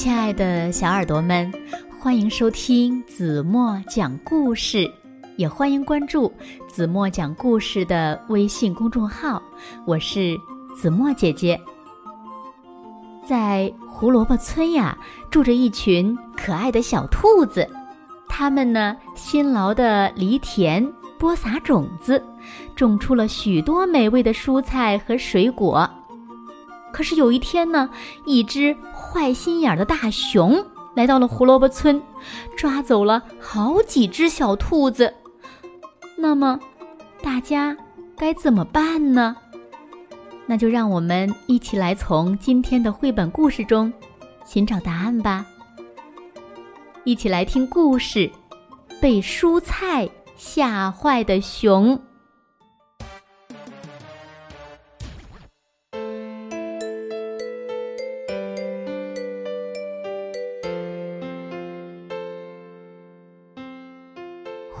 亲爱的小耳朵们，欢迎收听子墨讲故事，也欢迎关注子墨讲故事的微信公众号。我是子墨姐姐。在胡萝卜村呀，住着一群可爱的小兔子，它们呢辛劳的犁田、播撒种子，种出了许多美味的蔬菜和水果。可是有一天呢，一只坏心眼的大熊来到了胡萝卜村，抓走了好几只小兔子。那么，大家该怎么办呢？那就让我们一起来从今天的绘本故事中寻找答案吧。一起来听故事：被蔬菜吓坏的熊。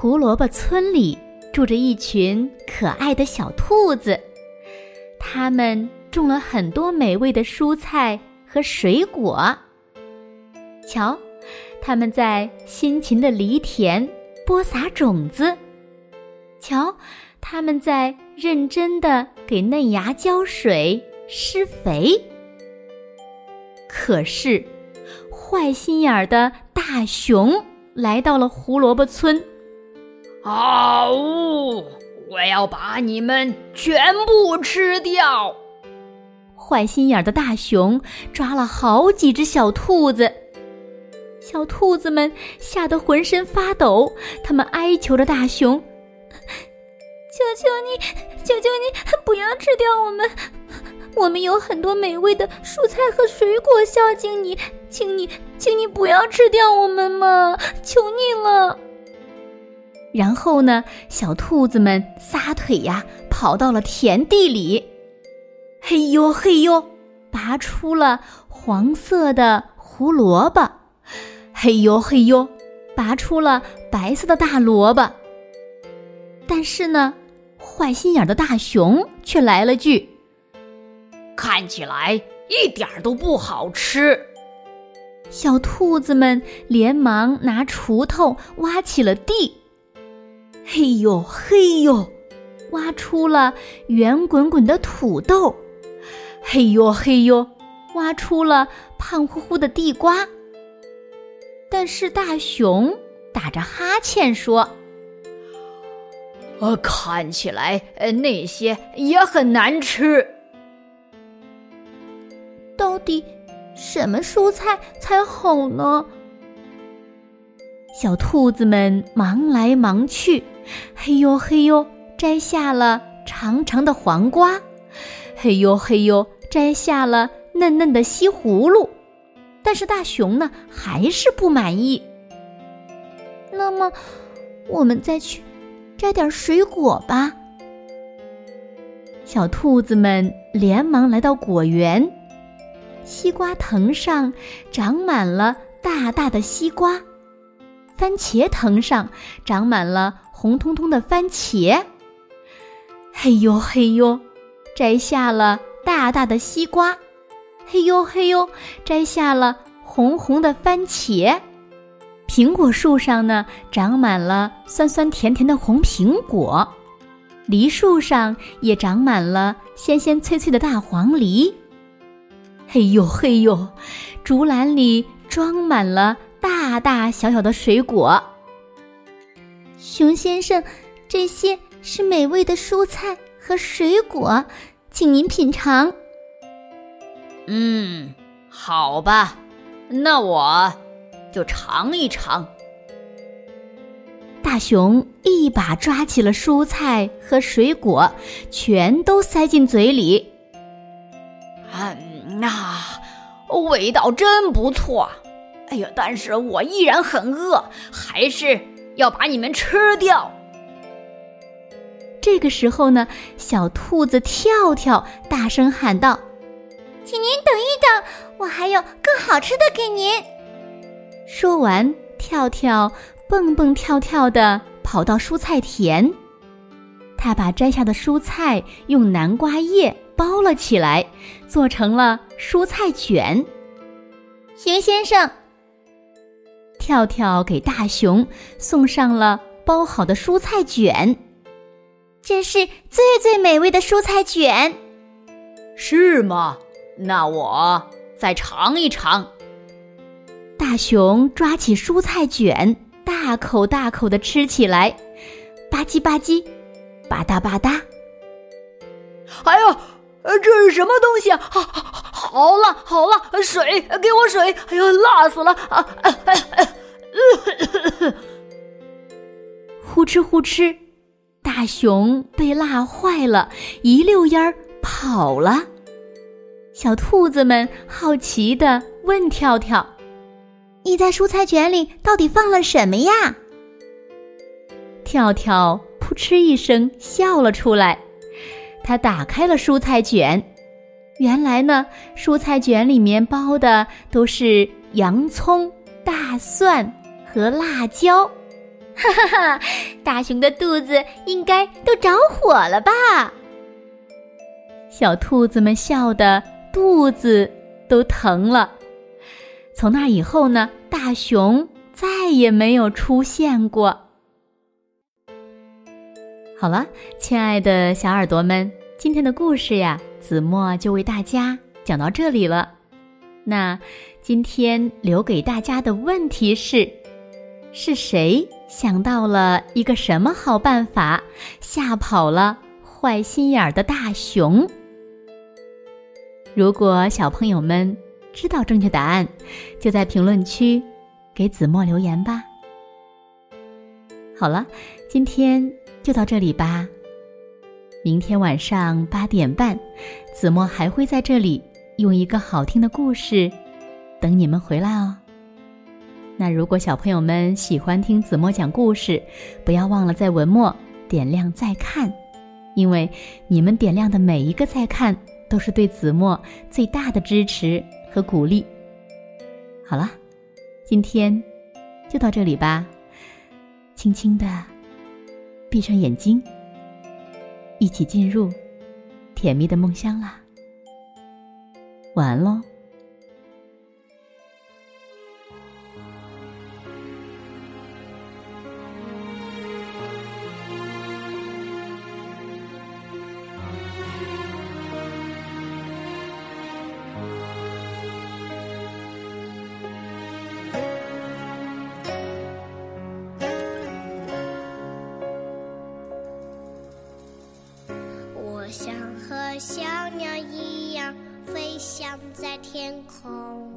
胡萝卜村里住着一群可爱的小兔子，它们种了很多美味的蔬菜和水果。瞧，它们在辛勤的犁田、播撒种子；瞧，它们在认真的给嫩芽浇水、施肥。可是，坏心眼儿的大熊来到了胡萝卜村。啊呜！我要把你们全部吃掉！坏心眼的大熊抓了好几只小兔子，小兔子们吓得浑身发抖，他们哀求着大熊：“ 求求你，求求你，不要吃掉我们！我们有很多美味的蔬菜和水果孝敬你，请你，请你不要吃掉我们嘛！求你了！”然后呢，小兔子们撒腿呀，跑到了田地里，嘿呦嘿呦，拔出了黄色的胡萝卜，嘿呦嘿呦，拔出了白色的大萝卜。但是呢，坏心眼的大熊却来了句：“看起来一点都不好吃。”小兔子们连忙拿锄头挖起了地。嘿呦嘿呦，挖出了圆滚滚的土豆；嘿呦嘿呦，挖出了胖乎乎的地瓜。但是大熊打着哈欠说：“呃，看起来呃那些也很难吃。到底什么蔬菜才好呢？”小兔子们忙来忙去。嘿呦嘿呦，摘下了长长的黄瓜；嘿呦嘿呦，摘下了嫩嫩的西葫芦。但是大熊呢，还是不满意。那么，我们再去摘点水果吧。小兔子们连忙来到果园，西瓜藤上长满了大大的西瓜，番茄藤上长满了。红彤彤的番茄，嘿呦嘿呦，摘下了大大的西瓜，嘿呦嘿呦，摘下了红红的番茄。苹果树上呢，长满了酸酸甜甜的红苹果，梨树上也长满了鲜鲜脆脆的大黄梨。嘿呦嘿呦，竹篮里装满了大大小小的水果。熊先生，这些是美味的蔬菜和水果，请您品尝。嗯，好吧，那我就尝一尝。大熊一把抓起了蔬菜和水果，全都塞进嘴里。嗯，那味道真不错。哎呀，但是我依然很饿，还是。要把你们吃掉！这个时候呢，小兔子跳跳大声喊道：“请您等一等，我还有更好吃的给您。”说完，跳跳蹦蹦跳跳的跑到蔬菜田，他把摘下的蔬菜用南瓜叶包了起来，做成了蔬菜卷。熊先生。跳跳给大熊送上了包好的蔬菜卷，这是最最美味的蔬菜卷。是吗？那我再尝一尝。大熊抓起蔬菜卷，大口大口的吃起来，吧唧吧唧，吧嗒吧嗒。哎呀，这是什么东西啊？好，好辣，好辣！水，给我水！哎呀，辣死了！啊，哎哎哎！呼哧呼哧，大熊被辣坏了，一溜烟儿跑了。小兔子们好奇的问跳跳：“你在蔬菜卷里到底放了什么呀？”跳跳扑哧一声笑了出来。他打开了蔬菜卷，原来呢，蔬菜卷里面包的都是洋葱、大蒜。和辣椒，哈哈哈！大熊的肚子应该都着火了吧？小兔子们笑得肚子都疼了。从那以后呢，大熊再也没有出现过。好了，亲爱的小耳朵们，今天的故事呀，子墨就为大家讲到这里了。那今天留给大家的问题是。是谁想到了一个什么好办法，吓跑了坏心眼儿的大熊？如果小朋友们知道正确答案，就在评论区给子墨留言吧。好了，今天就到这里吧。明天晚上八点半，子墨还会在这里用一个好听的故事等你们回来哦。那如果小朋友们喜欢听子墨讲故事，不要忘了在文末点亮再看，因为你们点亮的每一个再看，都是对子墨最大的支持和鼓励。好了，今天就到这里吧，轻轻的闭上眼睛，一起进入甜蜜的梦乡啦。晚安喽。飞翔在天空，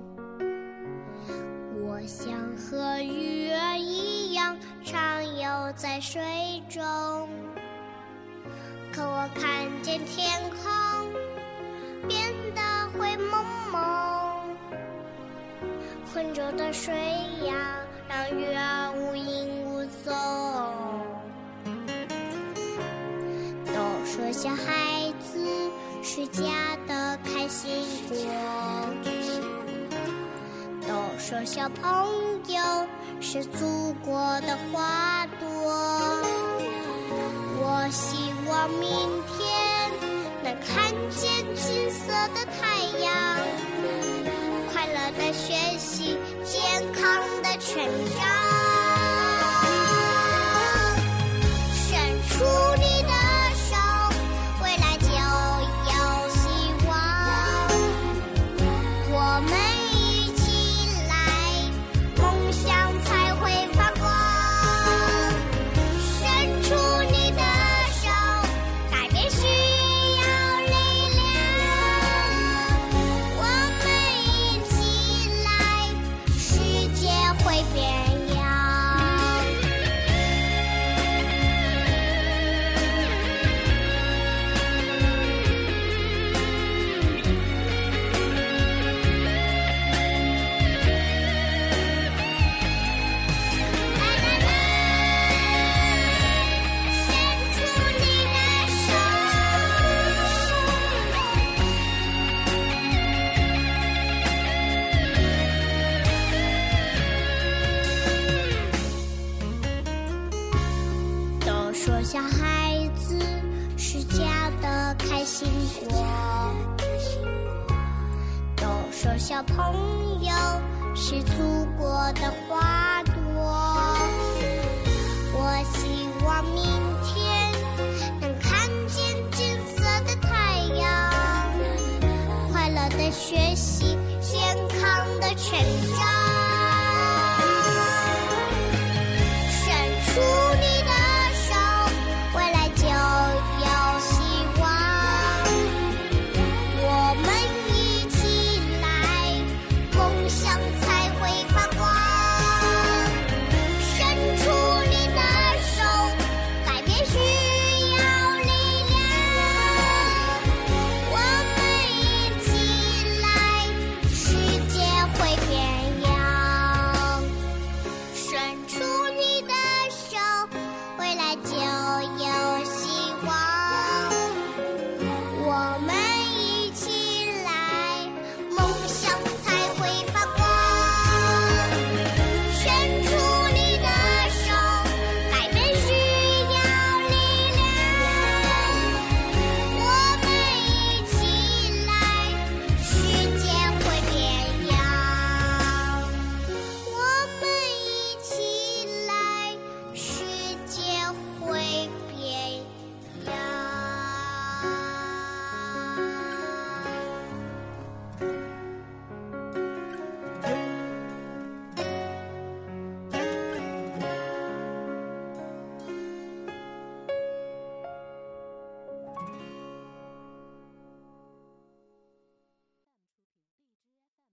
我想和鱼儿一样畅游在水中。可我看见天空变得灰蒙蒙，浑浊的水呀，让鱼儿无影无踪。都说小孩子。是家开心果，都说小朋友是祖国的花朵。我希望明天能看见金色的太阳，快乐的学习，健康的成长。开心果，都说小朋友。是祖国的花朵。我希望明天能看见金色的太阳，快乐的学习。